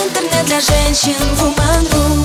Интернет для женщин Woman.ru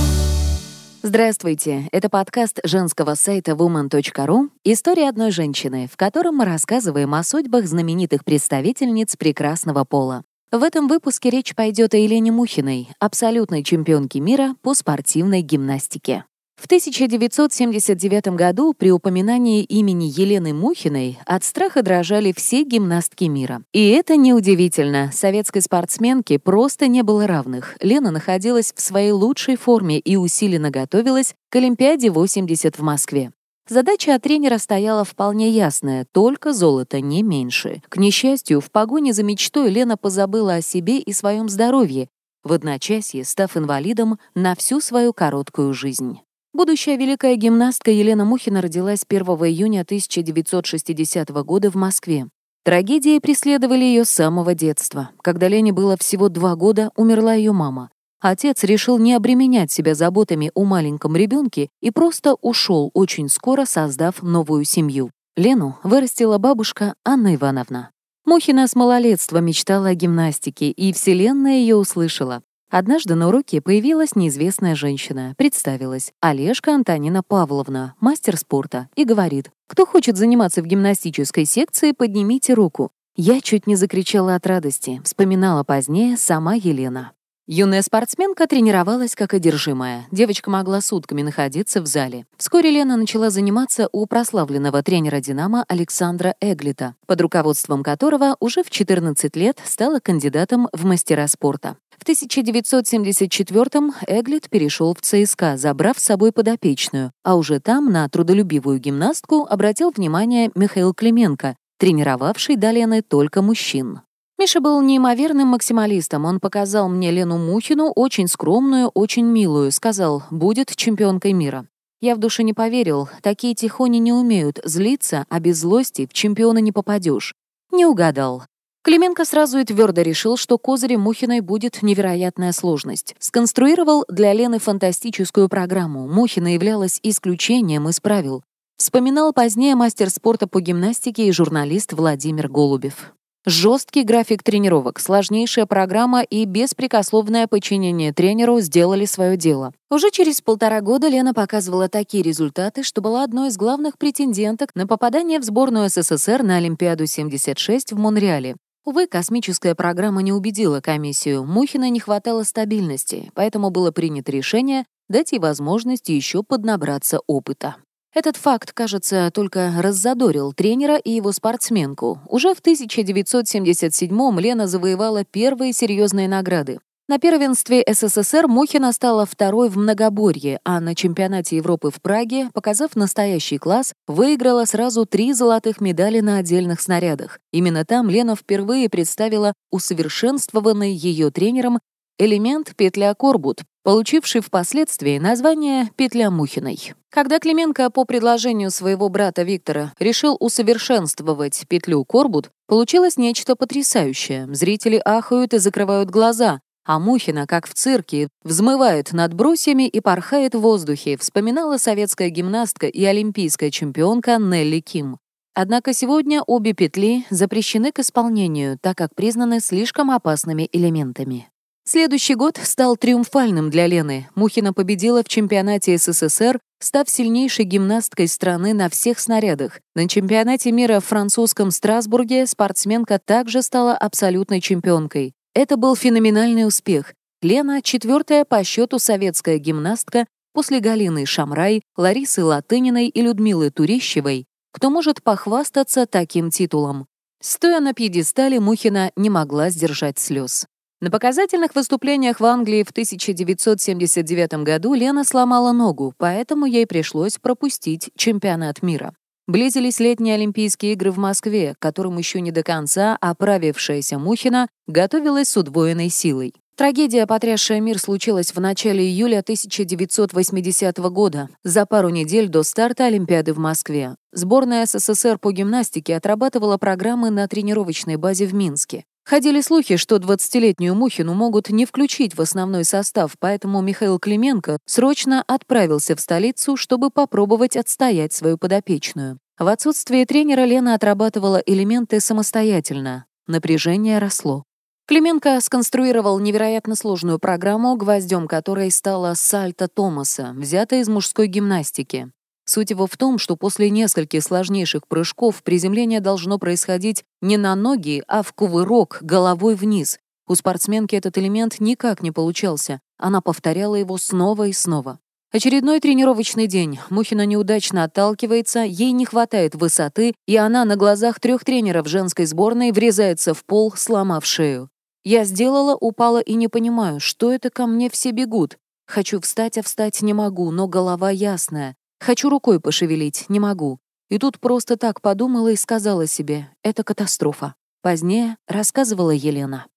Здравствуйте! Это подкаст женского сайта woman.ru «История одной женщины», в котором мы рассказываем о судьбах знаменитых представительниц прекрасного пола. В этом выпуске речь пойдет о Елене Мухиной, абсолютной чемпионке мира по спортивной гимнастике. В 1979 году при упоминании имени Елены Мухиной от страха дрожали все гимнастки мира. И это неудивительно. Советской спортсменке просто не было равных. Лена находилась в своей лучшей форме и усиленно готовилась к Олимпиаде 80 в Москве. Задача от тренера стояла вполне ясная, только золото, не меньше. К несчастью, в погоне за мечтой Лена позабыла о себе и своем здоровье, в одночасье став инвалидом на всю свою короткую жизнь. Будущая великая гимнастка Елена Мухина родилась 1 июня 1960 года в Москве. Трагедии преследовали ее с самого детства. Когда Лене было всего два года, умерла ее мама. Отец решил не обременять себя заботами о маленьком ребенке и просто ушел очень скоро, создав новую семью. Лену вырастила бабушка Анна Ивановна. Мухина с малолетства мечтала о гимнастике, и Вселенная ее услышала. Однажды на уроке появилась неизвестная женщина, представилась Олежка Антонина Павловна, мастер спорта, и говорит, кто хочет заниматься в гимнастической секции, поднимите руку. Я чуть не закричала от радости, вспоминала позднее сама Елена. Юная спортсменка тренировалась как одержимая. Девочка могла сутками находиться в зале. Вскоре Лена начала заниматься у прославленного тренера «Динамо» Александра Эглита, под руководством которого уже в 14 лет стала кандидатом в мастера спорта. В 1974-м Эглит перешел в ЦСКА, забрав с собой подопечную, а уже там на трудолюбивую гимнастку обратил внимание Михаил Клименко, тренировавший до Лены только мужчин. Миша был неимоверным максималистом. Он показал мне Лену Мухину, очень скромную, очень милую, сказал, будет чемпионкой мира. Я в душе не поверил, такие тихони не умеют злиться, а без злости в чемпиона не попадешь. Не угадал. Клименко сразу и твердо решил, что козырем Мухиной будет невероятная сложность. Сконструировал для Лены фантастическую программу. Мухина являлась исключением из правил. Вспоминал позднее мастер спорта по гимнастике и журналист Владимир Голубев. Жесткий график тренировок, сложнейшая программа и беспрекословное подчинение тренеру сделали свое дело. Уже через полтора года Лена показывала такие результаты, что была одной из главных претенденток на попадание в сборную СССР на Олимпиаду 76 в Монреале. Увы, космическая программа не убедила комиссию. Мухина не хватало стабильности, поэтому было принято решение дать ей возможность еще поднабраться опыта. Этот факт, кажется, только раззадорил тренера и его спортсменку. Уже в 1977-м Лена завоевала первые серьезные награды. На первенстве СССР Мухина стала второй в многоборье, а на чемпионате Европы в Праге, показав настоящий класс, выиграла сразу три золотых медали на отдельных снарядах. Именно там Лена впервые представила усовершенствованный ее тренером элемент петля Корбут, получивший впоследствии название «петля Мухиной». Когда Клименко по предложению своего брата Виктора решил усовершенствовать петлю Корбут, получилось нечто потрясающее. Зрители ахают и закрывают глаза, а Мухина, как в цирке, взмывает над брусьями и порхает в воздухе, вспоминала советская гимнастка и олимпийская чемпионка Нелли Ким. Однако сегодня обе петли запрещены к исполнению, так как признаны слишком опасными элементами. Следующий год стал триумфальным для Лены. Мухина победила в чемпионате СССР, став сильнейшей гимнасткой страны на всех снарядах. На чемпионате мира в французском Страсбурге спортсменка также стала абсолютной чемпионкой. Это был феноменальный успех. Лена — четвертая по счету советская гимнастка после Галины Шамрай, Ларисы Латыниной и Людмилы Турищевой, кто может похвастаться таким титулом. Стоя на пьедестале, Мухина не могла сдержать слез. На показательных выступлениях в Англии в 1979 году Лена сломала ногу, поэтому ей пришлось пропустить чемпионат мира. Близились летние Олимпийские игры в Москве, которым еще не до конца оправившаяся Мухина готовилась с удвоенной силой. Трагедия, потрясшая мир, случилась в начале июля 1980 года, за пару недель до старта Олимпиады в Москве. Сборная СССР по гимнастике отрабатывала программы на тренировочной базе в Минске. Ходили слухи, что 20-летнюю Мухину могут не включить в основной состав, поэтому Михаил Клименко срочно отправился в столицу, чтобы попробовать отстоять свою подопечную. В отсутствие тренера Лена отрабатывала элементы самостоятельно. Напряжение росло. Клименко сконструировал невероятно сложную программу, гвоздем которой стала сальто Томаса, взятая из мужской гимнастики. Суть его в том, что после нескольких сложнейших прыжков приземление должно происходить не на ноги, а в кувырок головой вниз. У спортсменки этот элемент никак не получался. Она повторяла его снова и снова. Очередной тренировочный день. Мухина неудачно отталкивается, ей не хватает высоты, и она на глазах трех тренеров женской сборной врезается в пол, сломав шею. Я сделала, упала и не понимаю, что это ко мне все бегут. Хочу встать, а встать не могу, но голова ясная. Хочу рукой пошевелить, не могу. И тут просто так подумала и сказала себе, это катастрофа. Позднее рассказывала Елена.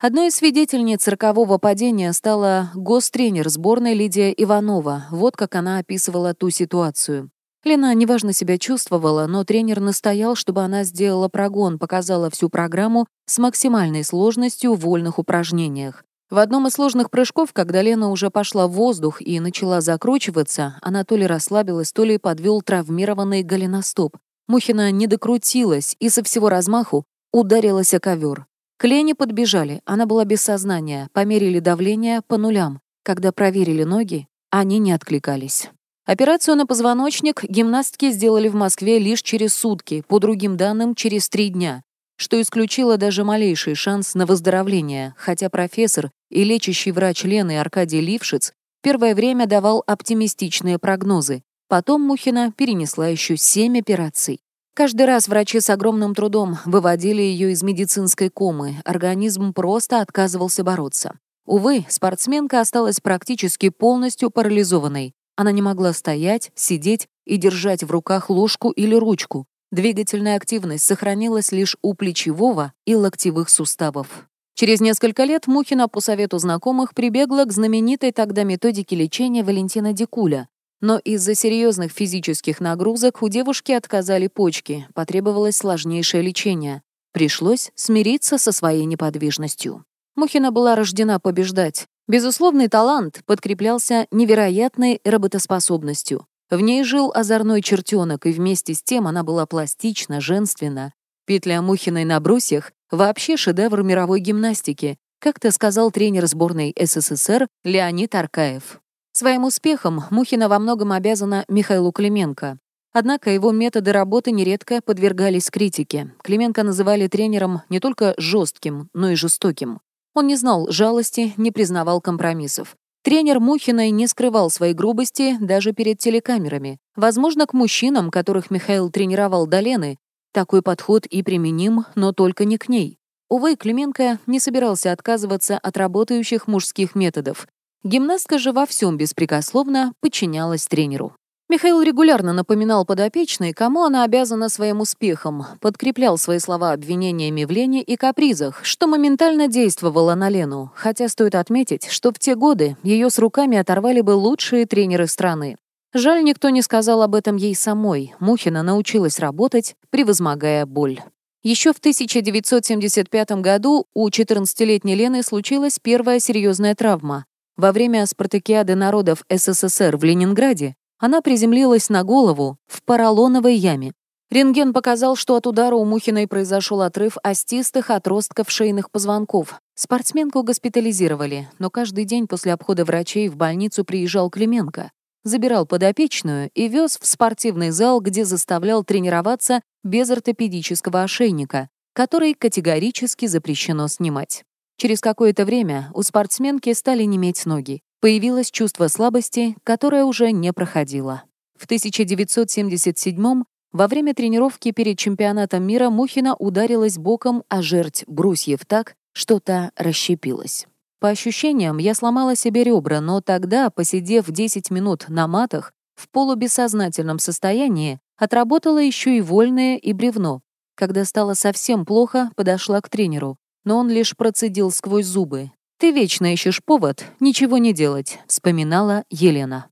Одной из свидетельниц циркового падения стала гостренер сборной Лидия Иванова. Вот как она описывала ту ситуацию. Лена неважно себя чувствовала, но тренер настоял, чтобы она сделала прогон, показала всю программу с максимальной сложностью в вольных упражнениях. В одном из сложных прыжков, когда Лена уже пошла в воздух и начала закручиваться, она то ли расслабилась, то ли подвел травмированный голеностоп. Мухина не докрутилась и со всего размаху ударилась о ковер. К Лене подбежали, она была без сознания, померили давление по нулям. Когда проверили ноги, они не откликались. Операцию на позвоночник гимнастки сделали в Москве лишь через сутки, по другим данным, через три дня что исключило даже малейший шанс на выздоровление, хотя профессор и лечащий врач Лены Аркадий Лившиц первое время давал оптимистичные прогнозы. Потом Мухина перенесла еще семь операций. Каждый раз врачи с огромным трудом выводили ее из медицинской комы, организм просто отказывался бороться. Увы, спортсменка осталась практически полностью парализованной. Она не могла стоять, сидеть и держать в руках ложку или ручку, Двигательная активность сохранилась лишь у плечевого и локтевых суставов. Через несколько лет Мухина по совету знакомых прибегла к знаменитой тогда методике лечения Валентина Дикуля. Но из-за серьезных физических нагрузок у девушки отказали почки, потребовалось сложнейшее лечение. Пришлось смириться со своей неподвижностью. Мухина была рождена побеждать. Безусловный талант подкреплялся невероятной работоспособностью. В ней жил озорной чертенок, и вместе с тем она была пластична, женственна. Петля Мухиной на брусьях — вообще шедевр мировой гимнастики, как-то сказал тренер сборной СССР Леонид Аркаев. Своим успехом Мухина во многом обязана Михаилу Клименко. Однако его методы работы нередко подвергались критике. Клименко называли тренером не только жестким, но и жестоким. Он не знал жалости, не признавал компромиссов. Тренер Мухиной не скрывал своей грубости даже перед телекамерами. Возможно, к мужчинам, которых Михаил тренировал до Лены, такой подход и применим, но только не к ней. Увы, Клименко не собирался отказываться от работающих мужских методов. Гимнастка же во всем беспрекословно подчинялась тренеру. Михаил регулярно напоминал подопечной, кому она обязана своим успехом, подкреплял свои слова обвинениями в лени и капризах, что моментально действовало на Лену, хотя стоит отметить, что в те годы ее с руками оторвали бы лучшие тренеры страны. Жаль, никто не сказал об этом ей самой. Мухина научилась работать, превозмогая боль. Еще в 1975 году у 14-летней Лены случилась первая серьезная травма. Во время спартакиады народов СССР в Ленинграде она приземлилась на голову в поролоновой яме. Рентген показал, что от удара у Мухиной произошел отрыв остистых отростков шейных позвонков. Спортсменку госпитализировали, но каждый день после обхода врачей в больницу приезжал Клименко, забирал подопечную и вез в спортивный зал, где заставлял тренироваться без ортопедического ошейника, который категорически запрещено снимать. Через какое-то время у спортсменки стали неметь ноги. Появилось чувство слабости, которое уже не проходило. В 1977 во время тренировки перед чемпионатом мира Мухина ударилась боком о жерть брусьев так, что та расщепилась. По ощущениям, я сломала себе ребра, но тогда, посидев 10 минут на матах, в полубессознательном состоянии, отработала еще и вольное и бревно. Когда стало совсем плохо, подошла к тренеру, но он лишь процедил сквозь зубы. «Ты вечно ищешь повод ничего не делать», — вспоминала Елена.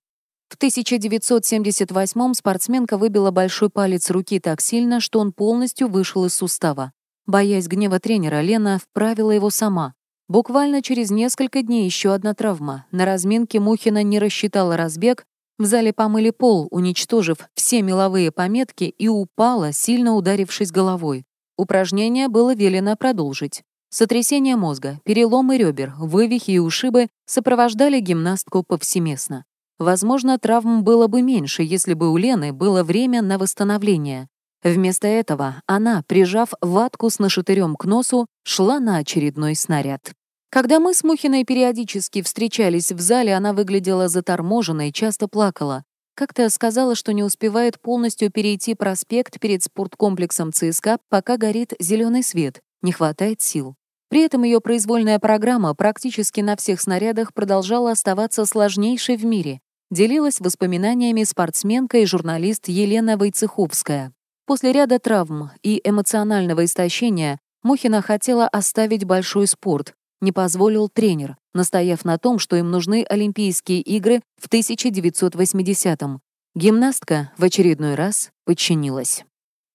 В 1978-м спортсменка выбила большой палец руки так сильно, что он полностью вышел из сустава. Боясь гнева тренера, Лена вправила его сама. Буквально через несколько дней еще одна травма. На разминке Мухина не рассчитала разбег, в зале помыли пол, уничтожив все меловые пометки, и упала, сильно ударившись головой. Упражнение было велено продолжить. Сотрясение мозга, переломы ребер, вывихи и ушибы сопровождали гимнастку повсеместно. Возможно, травм было бы меньше, если бы у Лены было время на восстановление. Вместо этого она, прижав ватку с нашатырем к носу, шла на очередной снаряд. Когда мы с Мухиной периодически встречались в зале, она выглядела заторможенной, часто плакала. Как-то сказала, что не успевает полностью перейти проспект перед спорткомплексом ЦСКА, пока горит зеленый свет, не хватает сил. При этом ее произвольная программа практически на всех снарядах продолжала оставаться сложнейшей в мире. Делилась воспоминаниями спортсменка и журналист Елена Войцеховская. После ряда травм и эмоционального истощения Мухина хотела оставить большой спорт, не позволил тренер, настояв на том, что им нужны Олимпийские игры в 1980-м. Гимнастка в очередной раз подчинилась.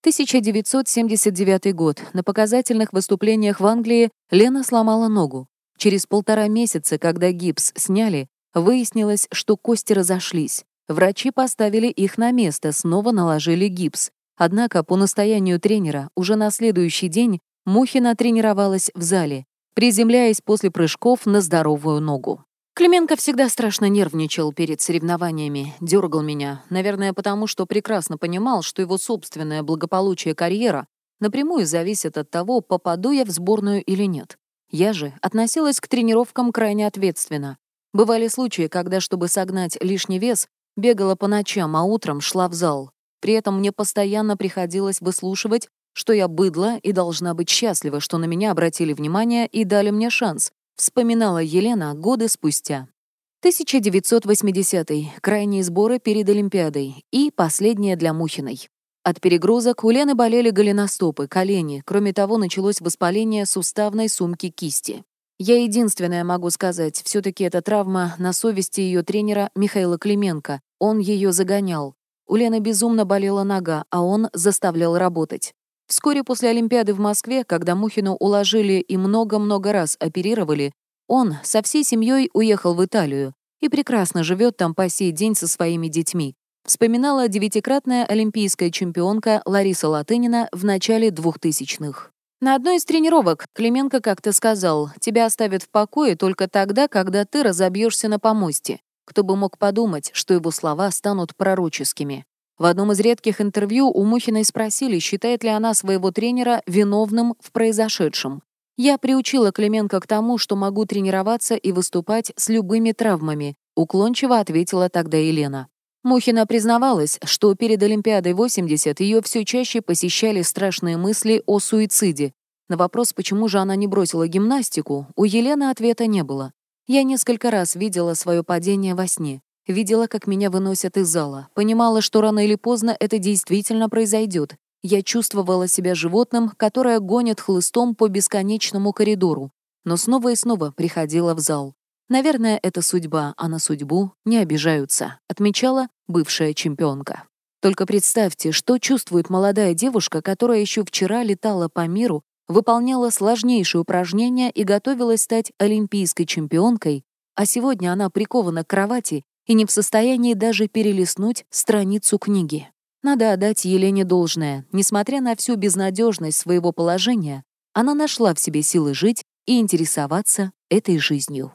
1979 год. На показательных выступлениях в Англии Лена сломала ногу. Через полтора месяца, когда гипс сняли, выяснилось, что кости разошлись. Врачи поставили их на место, снова наложили гипс. Однако, по настоянию тренера, уже на следующий день Мухина тренировалась в зале приземляясь после прыжков на здоровую ногу. Клименко всегда страшно нервничал перед соревнованиями, дергал меня, наверное, потому что прекрасно понимал, что его собственное благополучие карьера напрямую зависит от того, попаду я в сборную или нет. Я же относилась к тренировкам крайне ответственно. Бывали случаи, когда, чтобы согнать лишний вес, бегала по ночам, а утром шла в зал. При этом мне постоянно приходилось выслушивать что я быдло и должна быть счастлива, что на меня обратили внимание и дали мне шанс, вспоминала Елена годы спустя. 1980 -й, крайние сборы перед Олимпиадой и последние для Мухиной. От перегрузок у Лены болели голеностопы, колени, кроме того, началось воспаление суставной сумки кисти. Я единственное могу сказать, все таки эта травма на совести ее тренера Михаила Клименко. Он ее загонял. У Лены безумно болела нога, а он заставлял работать. Вскоре после Олимпиады в Москве, когда Мухину уложили и много-много раз оперировали, он со всей семьей уехал в Италию и прекрасно живет там по сей день со своими детьми. Вспоминала девятикратная олимпийская чемпионка Лариса Латынина в начале 2000-х. На одной из тренировок Клименко как-то сказал, «Тебя оставят в покое только тогда, когда ты разобьешься на помосте». Кто бы мог подумать, что его слова станут пророческими. В одном из редких интервью у Мухиной спросили, считает ли она своего тренера виновным в произошедшем. «Я приучила Клименко к тому, что могу тренироваться и выступать с любыми травмами», уклончиво ответила тогда Елена. Мухина признавалась, что перед Олимпиадой 80 ее все чаще посещали страшные мысли о суициде. На вопрос, почему же она не бросила гимнастику, у Елены ответа не было. «Я несколько раз видела свое падение во сне. Видела, как меня выносят из зала. Понимала, что рано или поздно это действительно произойдет. Я чувствовала себя животным, которое гонит хлыстом по бесконечному коридору. Но снова и снова приходила в зал. Наверное, это судьба, а на судьбу не обижаются, отмечала бывшая чемпионка. Только представьте, что чувствует молодая девушка, которая еще вчера летала по миру, выполняла сложнейшие упражнения и готовилась стать олимпийской чемпионкой, а сегодня она прикована к кровати и не в состоянии даже перелистнуть страницу книги. Надо отдать Елене должное. Несмотря на всю безнадежность своего положения, она нашла в себе силы жить и интересоваться этой жизнью.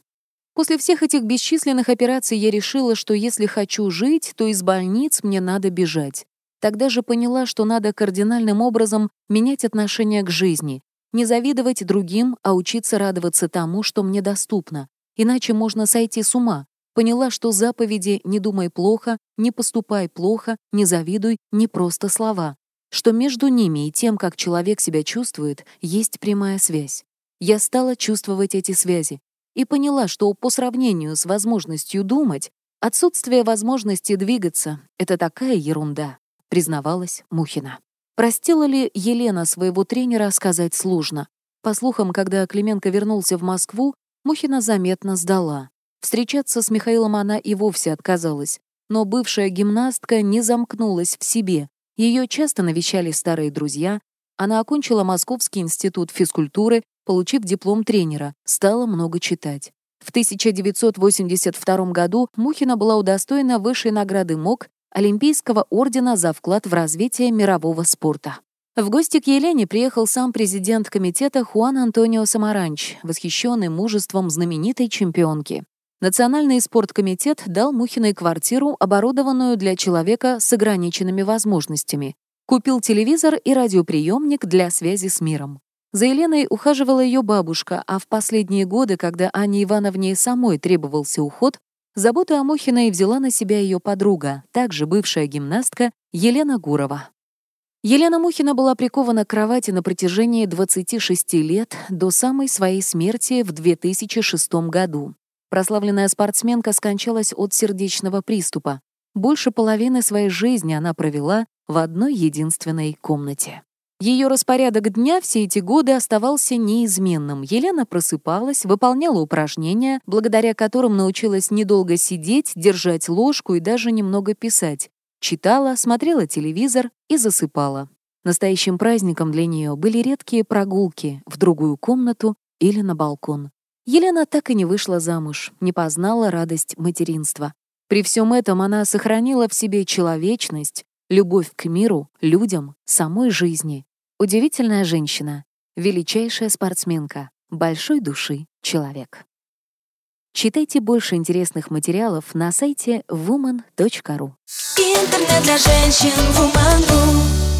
После всех этих бесчисленных операций я решила, что если хочу жить, то из больниц мне надо бежать. Тогда же поняла, что надо кардинальным образом менять отношение к жизни, не завидовать другим, а учиться радоваться тому, что мне доступно. Иначе можно сойти с ума, Поняла, что заповеди «не думай плохо», «не поступай плохо», «не завидуй» — не просто слова. Что между ними и тем, как человек себя чувствует, есть прямая связь. Я стала чувствовать эти связи и поняла, что по сравнению с возможностью думать, отсутствие возможности двигаться — это такая ерунда, признавалась Мухина. Простила ли Елена своего тренера, сказать сложно. По слухам, когда Клименко вернулся в Москву, Мухина заметно сдала. Встречаться с Михаилом она и вовсе отказалась. Но бывшая гимнастка не замкнулась в себе. Ее часто навещали старые друзья. Она окончила Московский институт физкультуры, получив диплом тренера, стала много читать. В 1982 году Мухина была удостоена высшей награды МОК Олимпийского ордена за вклад в развитие мирового спорта. В гости к Елене приехал сам президент комитета Хуан Антонио Самаранч, восхищенный мужеством знаменитой чемпионки. Национальный спорткомитет дал Мухиной квартиру, оборудованную для человека с ограниченными возможностями. Купил телевизор и радиоприемник для связи с миром. За Еленой ухаживала ее бабушка, а в последние годы, когда Анне Ивановне самой требовался уход, заботу о Мухиной взяла на себя ее подруга, также бывшая гимнастка Елена Гурова. Елена Мухина была прикована к кровати на протяжении 26 лет до самой своей смерти в 2006 году. Прославленная спортсменка скончалась от сердечного приступа. Больше половины своей жизни она провела в одной единственной комнате. Ее распорядок дня все эти годы оставался неизменным. Елена просыпалась, выполняла упражнения, благодаря которым научилась недолго сидеть, держать ложку и даже немного писать. Читала, смотрела телевизор и засыпала. Настоящим праздником для нее были редкие прогулки в другую комнату или на балкон. Елена так и не вышла замуж, не познала радость материнства. При всем этом она сохранила в себе человечность, любовь к миру, людям, самой жизни. Удивительная женщина, величайшая спортсменка, большой души человек. Читайте больше интересных материалов на сайте woman.ru. Интернет для женщин Woman.ru